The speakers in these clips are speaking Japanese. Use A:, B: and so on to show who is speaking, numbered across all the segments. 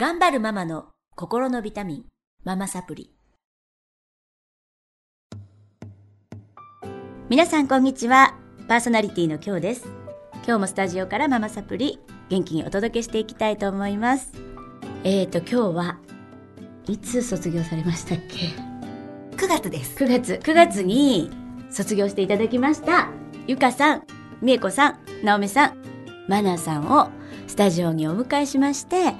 A: 頑張るママの心のビタミン、ママサプリ。皆さんこんにちは。パーソナリティの今日です。今日もスタジオからママサプリ、元気にお届けしていきたいと思います。えーと、今日はいつ卒業されましたっけ
B: ？9月です。
A: 9月9月に卒業していただきましたゆかさんみえこさんなおみさんマナーさんをスタジオにお迎えしまして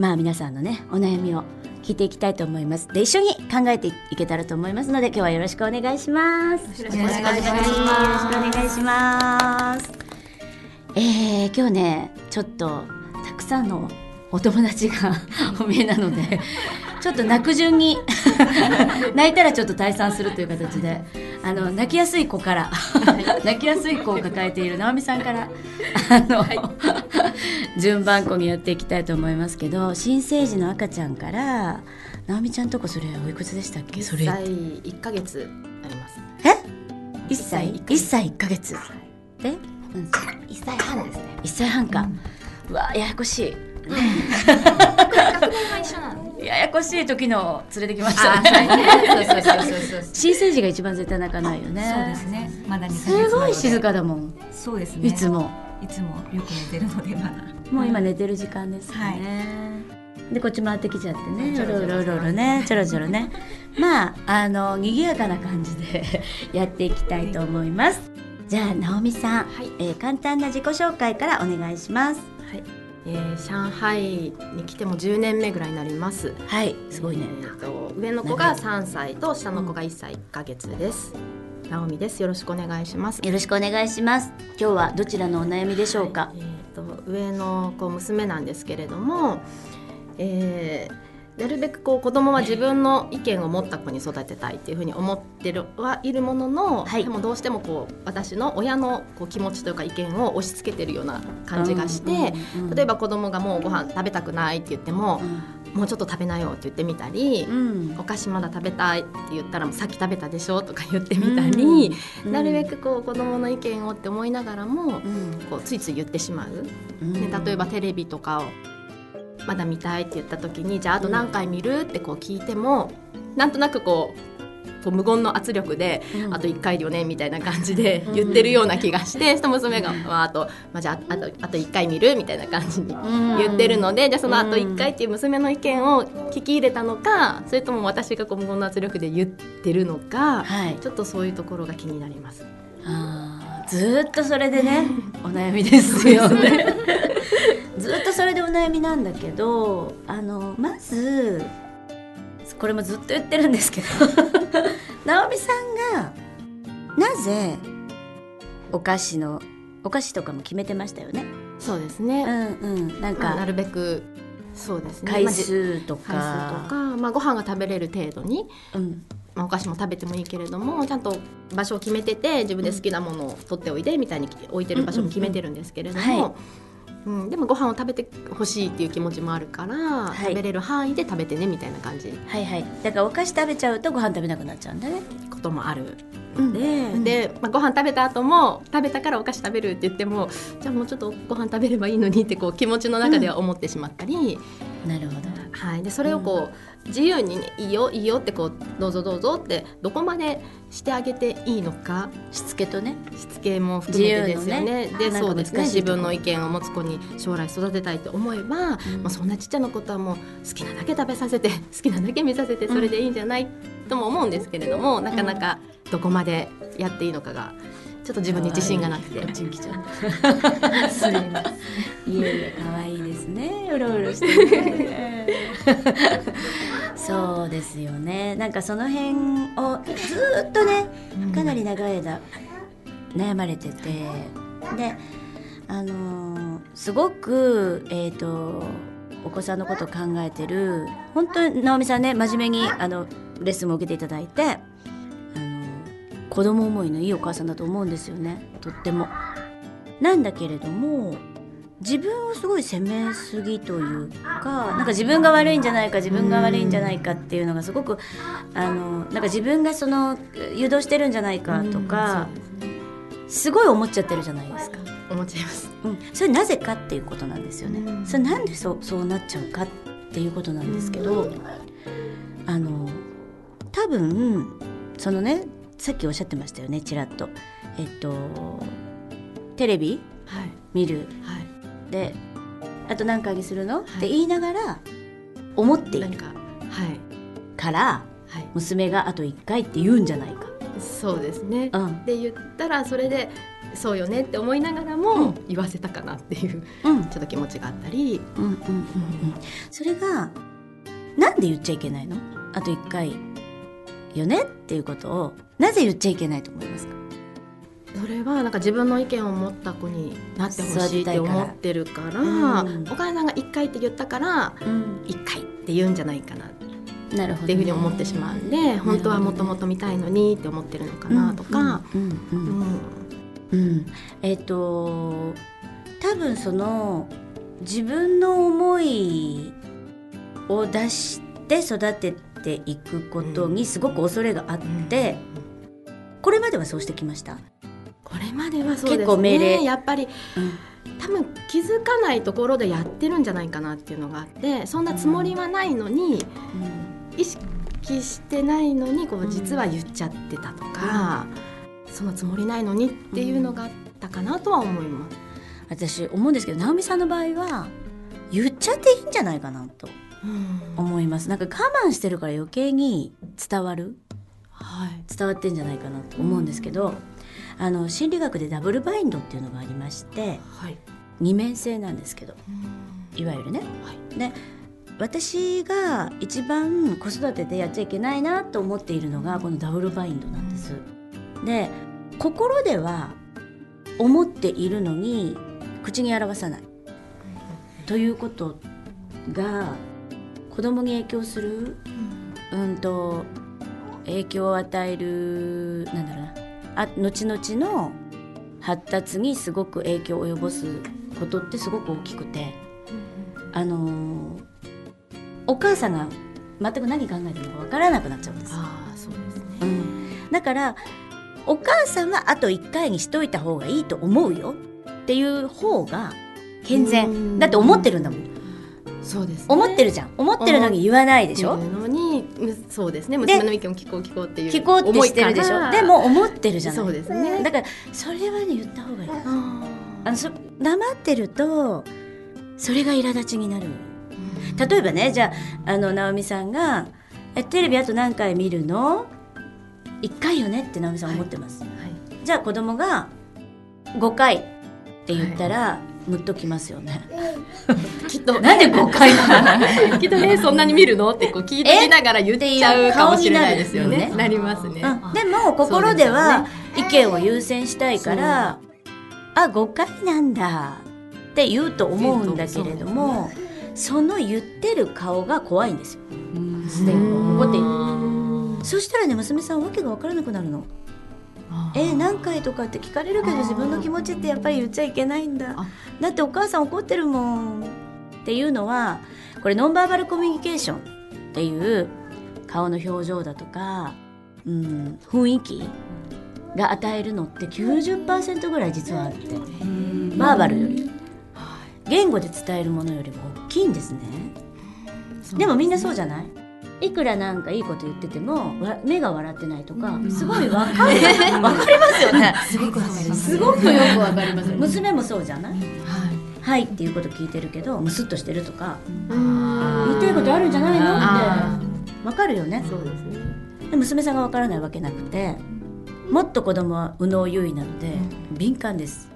A: まあ皆さんのねお悩みを聞いていきたいと思います。で一緒に考えていけたらと思いますので今日はよろしくお願いします。
B: よろしくお願いします。
A: よろしくお願いします。えー、今日ねちょっとたくさんのお友達がお見えなのでちょっと泣く順に泣いたらちょっと退散するという形であの泣きやすい子から泣きやすい子を抱えている直美さんからあの、順番こにやっていきたいと思いますけど新生児の赤ちゃんから直美ちゃんとこそれおいくつでしたっけ？それ。
B: 1歳1ヶ月あります。
A: え？1歳1歳1ヶ月。で？何歳
B: 1歳半ですね。
A: 1歳半か、うわややこしい。
B: 学年は一緒なんで。
A: ややこしい時の連れてきました。
B: あ、
A: ね。新生児が一番絶対泣かないよね。
C: そうですね。まだ2ヶ月
A: すごい静
C: か。
A: かだもん。
C: そうですね。
A: いつも。
C: いつもよく寝てるのでまだ。
A: もう今寝てる時間ですよね、でこっち回ってきちゃってね。うろうろうろうろね。ちょろちょろね。まああの賑やかな感じで やっていきたいと思います。じゃあ直美さん、
B: はい。
A: えー簡単な自己紹介からお願いします。
B: はい。えー、上海に来ても10年目ぐらいになります。
A: はいすごいね、
B: えーと上の子が3歳と下の子が1歳1ヶ月です。ナオミです。よろしくお願いします。
A: よろしくお願いします今日はどちらのお悩みでしょうか、
B: えー、と上の子娘なんですけれども、えーなるべくこう子供は自分の意見を持った子に育てたいっていうふうに思ってるはいるものの、
A: はい。
B: でもどうしてもこう私の親のこう気持ちというか意見を押し付けてるような感じがして、
A: うんうんうん
B: 例えば子供がもうご飯食べたくないって言っても、もうちょっと食べなよって言ってみたり、
A: うん。
B: お菓子まだ食べたいって言ったらさっき食べたでしょとか言ってみたり、
A: うん。
B: なるべくこう子供の意見をって思いながらも、
A: うん。
B: こうついつい言ってしまう。
A: うん。
B: ね、例えばテレビとかをまだ見たいって言った時にじゃああと何回見る？ってこう聞いてもなんとなくこうこう無言の圧力で、
A: うん。
B: あと1回よねみたいな感じで言ってるような気がして、その娘が、まあ、あと、まあ、じゃああとあと1回見る？みたいな感じに
A: うん。
B: 言ってるので、じゃあそのあと
A: うん
B: 1回っていう娘の意見を聞き入れたのかそれとも私がこう無言の圧力で言ってるのか、
A: はい。
B: ちょっとそういうところが気になります。
A: あーずーっとそれでね お悩みですよねずーっとそれでお悩みなんだけどあのまずこれもずっと言ってるんですけど 直美さんがなぜお菓子のお菓子とかも決めてましたよね？
B: そうです
A: う
B: ね、
A: んうん。なんか
B: まあなるべくそうですね。
A: 回数と
B: 回数
A: か
B: とか、まあ、ご飯が食べれる程度に、
A: うん。
B: まあ、お菓子も食べてもいいけれどもちゃんと場所を決めてて自分で好きなものを取っておいでみたいに置いてる場所も決めてるんですけれども。うん、でもご飯を食べてほしいっていう気持ちもあるから、
A: い。
B: 食べれる範囲で食べてねみたいな感じ。
A: はいはい。だからお菓子食べちゃうとご飯食べなくなっちゃうんだね。
B: こともある
A: うん。
B: で、
A: うん。
B: で、まあ、ご飯食べた後も食べたからお菓子食べるって言ってもじゃあもうちょっとご飯食べればいいのにってこう気持ちの中では思ってしまったり、
A: なるほど。
B: はい、でそれをこう、自由に、ね、いいよいいよってこうどうぞどうぞってどこまでしてあげていいのか
A: しつけとね。
B: しつけも含めてですよね。
A: ね。
B: でそうですね。自分の意見を持つ子に将来育てたいと思えば、まあ、そんなちっちゃなことはもう好きなだけ食べさせて好きなだけ見させてそれでいいんじゃない、とも思うんですけれどもなかなかどこまでやっていいのかがちょっと自分に自信がなくて。
A: こっちゃった。すみません。いえいえ、可愛いですね。うろうろしてね。そうですよね。なんかその辺をずっとね、かなり長い間悩まれてて、で、あのーすごくえっ、とお子さんのことを考えてる本当に直美さんね真面目にあのレッスンも受けていただいて子供思いのいいお母さんだと思うんですよねとっても。なんだけれども自分をすごい責めすぎというかなんか自分が悪いんじゃないか自分が悪いんじゃないかっていうのがすごくあのなんか自分がその誘導してるんじゃないかとかすごい思っちゃってるじゃないですか。
B: 思っちゃいます。
A: うん、それなぜかっていうことなんですよね。
B: うん
A: それなんでそうそうなっちゃうかっっていうことなんですけど、あの多分そのねさっきおっしゃってましたよねちらっと。えっとテレビ？
B: はい。
A: 見る。
B: はい。
A: であと何回にするの、って言いながら思っている。
B: か。はい。
A: から
B: はい。
A: 娘があと1回って言うんじゃないか。
B: そうですね。
A: うん。
B: で言ったらそれでそうよねって思いながらも、
A: うん。
B: 言わせたかなっていう
A: うん。
B: ちょっと気持ちがあったり、
A: うんうんうんうんそれがなんで言っちゃいけないの？あと1回よねっていうことをなぜ言っちゃいけないと思いますか？
B: それはなんか自分の意見を持った子になってほしいって思ってるから
A: うん
B: お母さんが1回って言ったから
A: うん。
B: 1回って言うんじゃないかなっ
A: なるほど、
B: ていうふうに思ってしまうんで、本当はもっともっと見たいのにって思ってるのかなとか、
A: えっ、と多分その自分の思いを出して育てていくことにすごく恐れがあって、これまではそうしてきました、
B: これまではそうですね。
A: 結構命令。
B: やっぱり多分気づかないところでやってるんじゃないかなっていうのがあってそんなつもりはないのに、意識してないのにこう実は言っちゃってたとか、そのつもりないのにっていうのがあったかなとは思います。
A: 私思うんですけど直美さんの場合は言っちゃっていいんじゃないかなと思います。なんか我慢してるから余計に伝わる
B: はい、
A: 伝わってんじゃないかなと思うんですけど、あの心理学でダブルバインドっていうのがありまして
B: はい、
A: 二面性なんですけどいわゆるね。で私が一番子育てでやっちゃいけないなと思っているのがこのダブルバインドなんです。で心では思っているのに口に表さない。ということが子供に影響する？うん。と影響を与えるなんだろうな。あ後々の発達にすごく影響を及ぼすことってすごく大きくて。あのーお母さんが全く何考えてるのかわからなくなっちゃうんです。
B: ああそうですね。
A: うん、だからお母さんはあと1回にしといた方がいいと思うよっていう方が健
B: うん。
A: 全だって思ってるんだもん
B: そうです、ね。
A: 思ってるじゃん。思ってるのに言わないでしょ？
B: のにむそうですね。娘の意見を聞こう聞こうっていう
A: 聞こうってしてるでしょでも思ってるじゃない？
B: そうですね。
A: だからそれはね言った方がいい。
B: あ
A: あのそ黙ってるとそれが苛立ちになる。
B: ー
A: 例えばねじゃああの直美さんが「えテレビあと何回見るの ?1 回よね」って直美さん思ってます、
B: はい。
A: じゃあ子供が5回って言ったら、ムッときますよね。
B: きっと
A: なんで5回なの
B: きっとねそんなに見るの？ってこう聞いてきながら言っちゃうかもしれないですよね。
A: っていう顔に
B: なりますね。
A: うん、でも心では意見を優先したいから、あ5回なんだって言うと思うんだけれどもその言ってる顔が怖いんですよ。すでに。怒って。いるそしたらね娘さんわけが分からなくなるの。えー。何回とかって聞かれるけど自分の気持ちってやっぱり言っちゃいけないんだ。
B: あ。
A: だってお母さん怒ってるもんっていうのはこれノンバーバルコミュニケーションっていう顔の表情だとか、うん、雰囲気が与えるのって90%ぐらい実はあって。バーバルより。言語で伝えるものよりも大きいんですね。でもみんなそうじゃない？いくらなんかいいこと言っててもわ目が笑ってないとかすごいわかる わかりますよね。
C: すごくわかります。
A: すごくよくわかります。娘もそうじゃない？
B: はい。
A: はいっていうこと聞いてるけどムスッとしてるとか
B: うん。
A: 言いたいことあるんじゃないの？
B: あ
A: って。わかるよね。
B: そうですね。
A: で娘さんがわからないわけなくてもっと子供は右脳優位なので敏感です。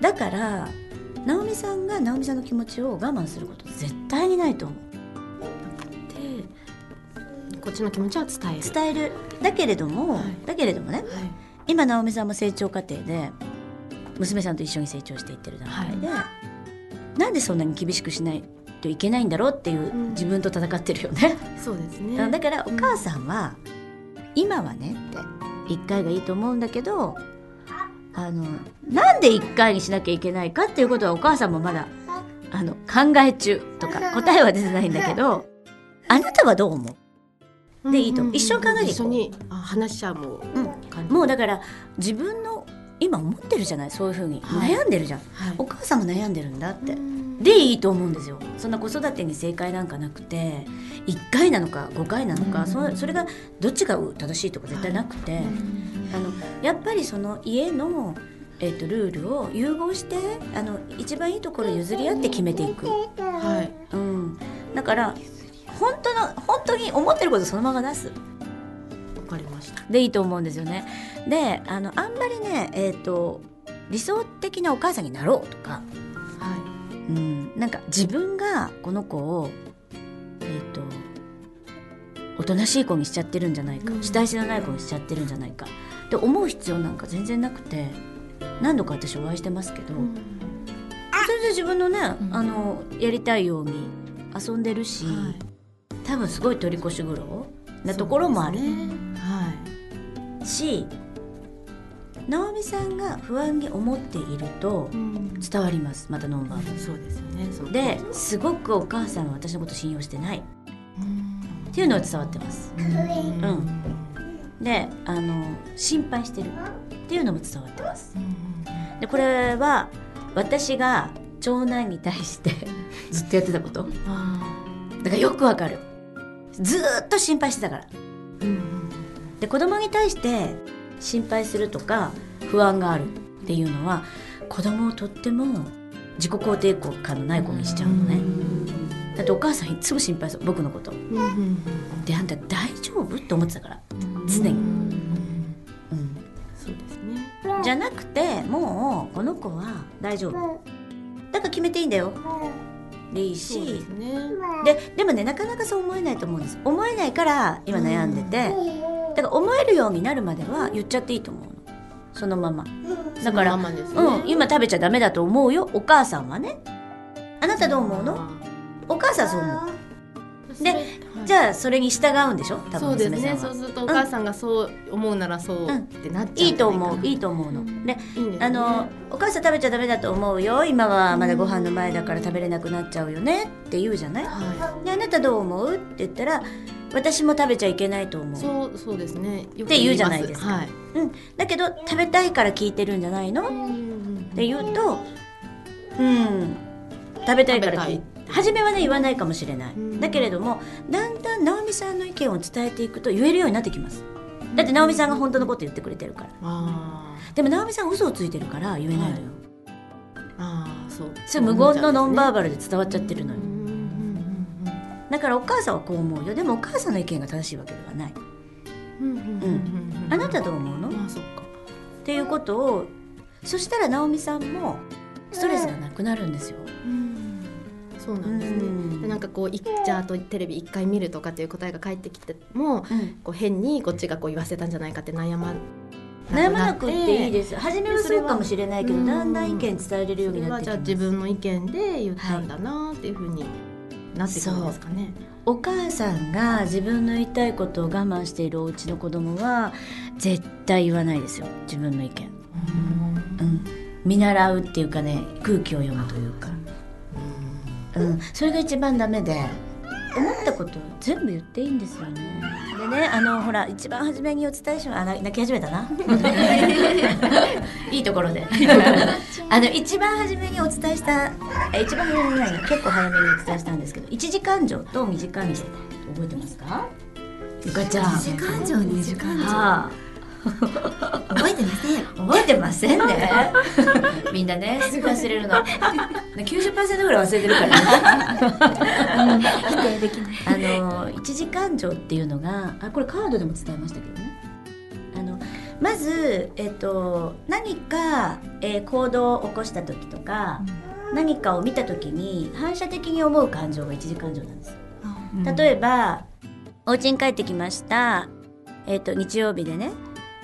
A: だから直美さんが直美さんの気持ちを我慢すること絶対にないと思う。
B: でこっちの気持ちは伝える。
A: 伝える。だけれども、
B: はい。
A: だけれどもね
B: はい。
A: 今直美さんも成長過程で娘さんと一緒に成長していってる段階で、なんでそんなに厳しくしないといけないんだろうっていう
B: うん。
A: 自分と戦ってるよね、
B: そうですね。
A: だからお母さんは、今はねって1回がいいと思うんだけどあのなんで1回にしなきゃいけないかっていうことはお母さんもまだあの考え中とか答えは出てないんだけど あなたはどう思う？でいいと
B: う。んうんうん
A: 一緒に考えていこう。
B: 一緒にあ話し合うもう
A: うん。もうだから自分の今思ってるじゃない？そういうふうに。
B: はい。
A: 悩んでるじゃん、
B: はい。
A: お母さんも悩んでるんだって。
B: うん。
A: でいいと思うんですよ。そんな子育てに正解なんかなくて1回なのか5回なのか、そそれがどっちが正しいとか絶対なくて、あのやっぱりその家の、えー、とルールを融合してあの一番いいところを譲り合って決めていく、
B: はい。
A: うん、だから本当の本当に思ってることそのまま出す。
B: わかりました。
A: でいいと思うんですよね。であのあんまりね、えー、と理想的なお母さんになろうとか、
B: は
A: うん、なんか自分がこの子をえっ、とおとなしい子にしちゃってるんじゃないか、
B: うん。
A: 主体性のない子にしちゃってるんじゃないか。って思う必要なんか全然なくて。何度か私お会いしてますけど、
B: い
A: それで自分のね、
C: うん。
A: あのやりたいように遊んでるし、
B: はい
A: 多分すごい取り越し苦労なところもある、
B: ねはい。
A: し直美さんが不安に思っていると
B: うん。
A: 伝わります。またノンバール
B: そうですよね。
A: ですごくお母さんは私のこと信用してない。っ
B: うん。
A: ていうのは伝わってます。
B: うん。
A: であの心配してる。っていうのも伝わってます。
B: うん
A: でこれは私が長男に対して ずっとやってたこと。
B: あ
A: だからよくわかるずーっと心配してたから。
B: ーうん
A: で子供に対して心配するとか不安があるっていうのは子供をとっても自己肯定感のない子にしちゃうのね。だってお母さんいつも心配する。僕のこと。であんた大丈夫？って思ってたから、
B: うん
A: 常に。
B: うん
A: うん、
B: そうですね。
A: じゃなくてもうこの子は大丈夫。だから決めていいんだよでいい
B: そうで
A: し
B: すね。
A: ででもねなかなかそう思えないと思うんです。思えないから今悩んでて。だから思えるようになるまでは言っちゃっていいと思うの。そのまま。だから
B: ね。
A: うん今食べちゃダメだと思うよ。お母さんはね。あなたどう思うの？お母さんそう思う。でじ
B: あ
A: ゃあそれに従うんでしょ？多分
B: そうですね。そうするとお母さんがそう思うならそう
A: うん
B: ってなっちゃう
A: いいと思う。いい
B: と
A: と思うの。
B: ね。
A: あのお母さん食べちゃダメだと思うよ。今はまだご飯の前だから食べれなくなっちゃうよねって言うじゃない？
B: は
A: であなたどう思う？って言ったら私も食べちゃいけないと思
B: いう。そうそうですね。
A: って言うじゃないですか。
B: はい。
A: うん、だけど食べたいから聞いてるんじゃないの？っ
B: うん
A: て言うとうん。食べたいから聞い
B: 食べたい
A: 初めはね言わないかもしれない、
B: うん
A: だけれどもだんだん直美さんの意見を伝えていくと言えるようになってきます。だって直美さんが本当のこと言ってくれてるから。
B: あ
A: でも直美さん嘘をついてるから言えないのよ、
B: あー。そう。
A: それ無言のノンバー
B: ー
A: バルで伝わっちゃってるのよ。だからお母さんはこう思うよ。でもお母さんの意見が正しいわけではない。あなたどう思うの？
B: あそっか。
A: っていうことをそしたら直美さんもストレスがなくなるんですよ。
B: そうなんですね。
A: うん。
B: でなんかこういじゃああとテレビ一回見るとかっていう答えが返ってきても
A: うん。
B: こう変にこっちがこう言わせたんじゃないかって悩ま
A: 悩まなくっていいです。初めはそうかもしれないけど
B: うん
A: だんだん意見伝えれるようになってきます。
B: 自分の意見で言ったんだなっていうふうになってくるんですかね。
A: お母さんが自分の言いたいことを我慢しているお家の子供は絶対言わないですよ。自分の意見、うん、見習うっていうかね空気を読むというか、うん、それが一番ダメで。思ったことを全部言っていいんですよね。でねあのほら一番初めにお伝えしまあな泣き始めたな。いいところで。あの一番初めにお伝えしたえ一番初めにないな結構早めにお伝えしたんですけど一時間情と二時間情覚えてますか？ゆかちゃん
C: 時間情二時間情
A: はあ
C: 覚えてません。
A: 覚えてませんね。みんなねすぐ忘れるの。90%ぐらい忘れてるからね。
C: 否定できない。
A: あの一時間情っていうのがあこれカードでも伝えましたけどね。あのまず、えっと何か、えー行動を起こした時とか、何かを見た時に反射的に思う感情が一時感情なんです例えば、お家に帰ってきました、えっと日曜日でね、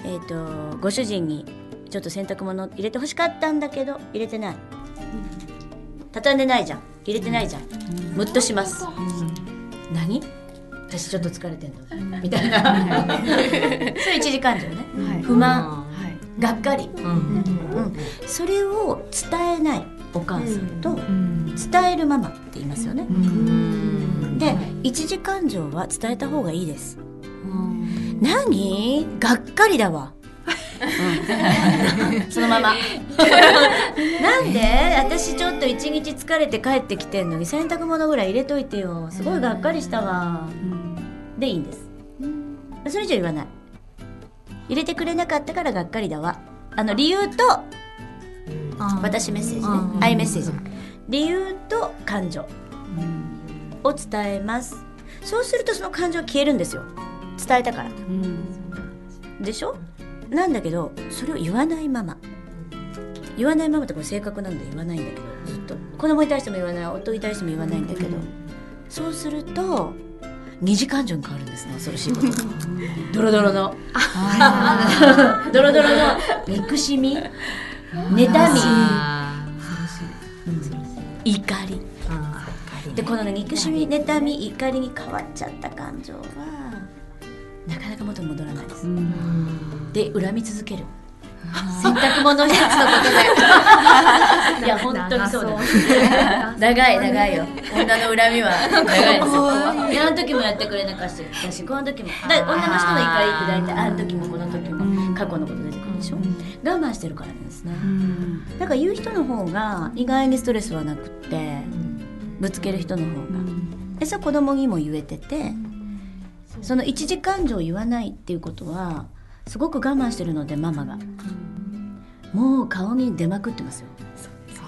A: えっとご主人にちょっと洗濯物入れてほしかったんだけど入れてない。畳んでないじゃん。入れてないじゃん。ムッとします。何？私ちょっと疲れてんの。みたいな。それ一時感情ね。
B: はい。
A: 不満。
B: はい。
A: がっかり、
C: うん。
A: うん、それを伝えないお母さんと
C: うん。
A: 伝えるママって言いますよね、
C: うん。
A: で一時感情は伝えた方がいいです何？がっかりだわ。うん、そのまま。なんで？私ちょっと一日疲れて帰ってきてんのに洗濯物ぐらい入れといてよ。すごいがっかりしたわ。でいいんです。それ以上言わない。入れてくれなかったからがっかりだわ。あの理由と私メッセージね。
C: うん。
A: アイメッセージ。理由と感情。を伝えます。そうするとその感情は消えるんですよ伝えたから。でしょ？なんだけどそれを言わないまま言わないままってこれ性格なんで言わないんだけどずっと。子供に対しても言わない。夫に対しても言わないんだけど。そうすると二次感情に変わるんですね。恐ろしいことに。ドロドロの。ドロドロの。憎しみ。妬み。怒り。でこのね憎しみ妬み怒りに変わっちゃった感情はなかなか元に戻らないです、で恨み続ける。洗濯物一つのことで。いや本当にそうだ。長い長いよ。女の恨みは長いですよ。いやあの時もやってくれなかったしこの時も。だ女の人の怒りって大体あの時もこの時も過去のこと出てくるでしょ我慢してるからなんですね。だから言う人の方が意外にストレスはなくってぶつける人の方が。でそれは子供にも言えててその一時感情を言わないっていうことはすごく我慢してるのでママが。もう顔に出まくってますよ。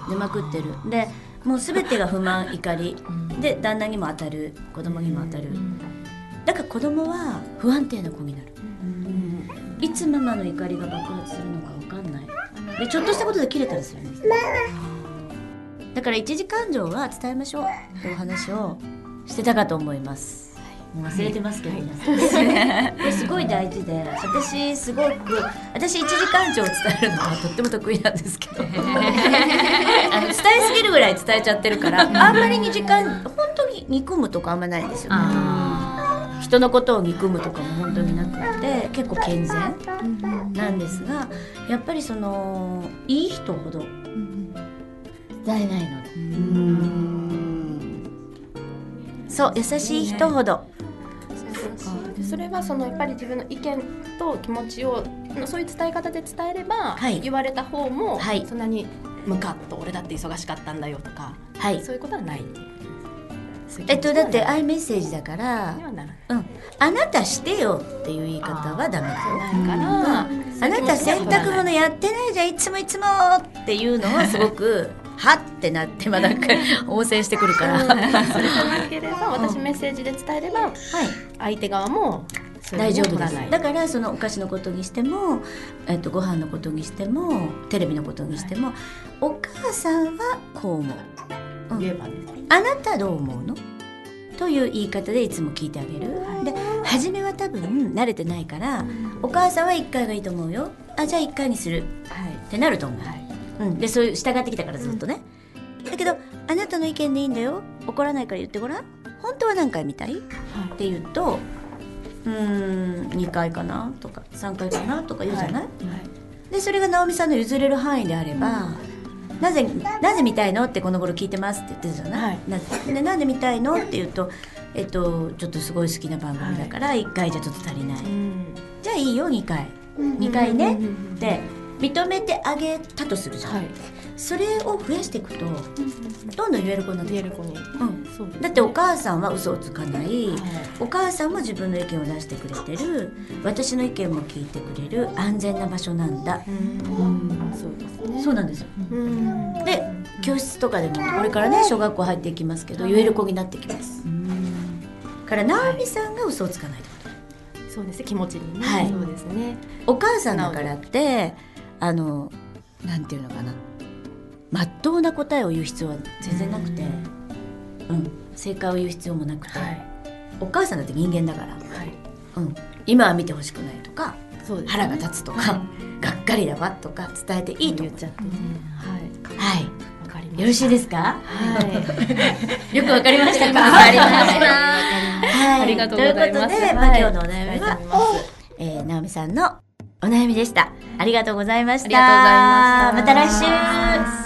A: 出まくってる。でもう全てが不満怒り。で旦那にも当たる。子供にも当たる。だから子供は不安定な子になる。いつママの怒りが爆発するのか分かんない。でちょっとしたことで切れたりするんですだから一時感情は伝えましょう。というお話をしてたかと思います忘れてますけど、ね、これ すごい大事で私すごく私一時感情を伝えるのはとっても得意なんですけど。あの伝えすぎるぐらい伝えちゃってるからあんまり二時間本当に憎むとかあんまないんですよね。人のことを憎むとかも本当になくて結構健全なんですがやっぱりそのいい人ほど伝えないので。そう優しい人ほど。
B: でそれはそのやっぱり自分の意見と気持ちをそういう伝え方で伝えれば、
A: はい。
B: 言われた方も、
A: はい。
B: そんなにムカッと俺だって忙しかったんだよとか
A: はい。
B: そういうことはない。
A: えっとだってア
B: い
A: イメッセージだからうん。あなたしてよっていう言い方はダメだよあなた洗濯物やってないじゃんいつもいつもっていうのはすごくはってなってまあなんか応戦してくるから、はい、
B: それじゃなければ私メッセージで伝えれば相手側も
A: 大丈夫です。だからそのお菓子のことにしても、えっと、ご飯のことにしてもテレビのことにしても、お母さんはこう思う。うん。
B: 言えばね。
A: あなたどう思うの？という言い方でいつも聞いてあげる。で初めは多分慣れてないからお母さんは1回がいいと思うよ。あじゃあ1回にする。
B: はい。
A: ってなると思う、うん、でそういう従ってきたからずっとね、だけどあなたの意見でいいんだよ。怒らないから言ってごらん。本当は何回見たい？って言うとうーん2回かなとか3回かなとか言うじゃない、でそれが直美さんの譲れる範囲であれば、なぜなぜ見たいのってこの頃聞いてますって言ってたじゃない、
B: はい。
A: なでなんで見たいのって言うとえっとちょっとすごい好きな番組だから1回じゃちょっと足りない、じゃあいいよ2回。2回ね。って認めてあげたとするじゃん、
B: はい。
A: それを増やしていくとどんどん言える子になって
B: 言える子に
A: うんだってお母さんは嘘をつかない、
B: はい。
A: お母さんも自分の意見を出してくれてる。私の意見も聞いてくれる。安全な場所なんだ、
B: うんそうですね。
A: そうなんですよ。
B: うん。
A: で教室とかでもこれからね小学校入っていきますけど言える子になってきます。から直美さんが嘘をつかないってこと。
B: そうですね気持ちにね、
A: はい。
B: そうですね。
A: お母さんだからってあのなんていうのかな。まっとうな答えを言う必要は全然なくて、うん、正解を言う必要もなくて、
B: はい。
A: お母さんだって人間だから、
B: はい。
A: うん、今は見てほしくないとか
B: そうですね。
A: 腹が立つとか、
B: は
A: がっかりだわとか伝えていいと思
B: っちゃってね。はい。
A: はい。
B: わかりました
A: よろしいですか？
B: はい。
A: よくわかりましたか？
C: わかりました。
A: はい。
B: ありがとうございます。
A: ということで、まあ、
B: はい。
A: 今日のお悩みは、えー、直美さんのお悩みでした。ありがとうございました。
B: ありがとうございました。
A: また来週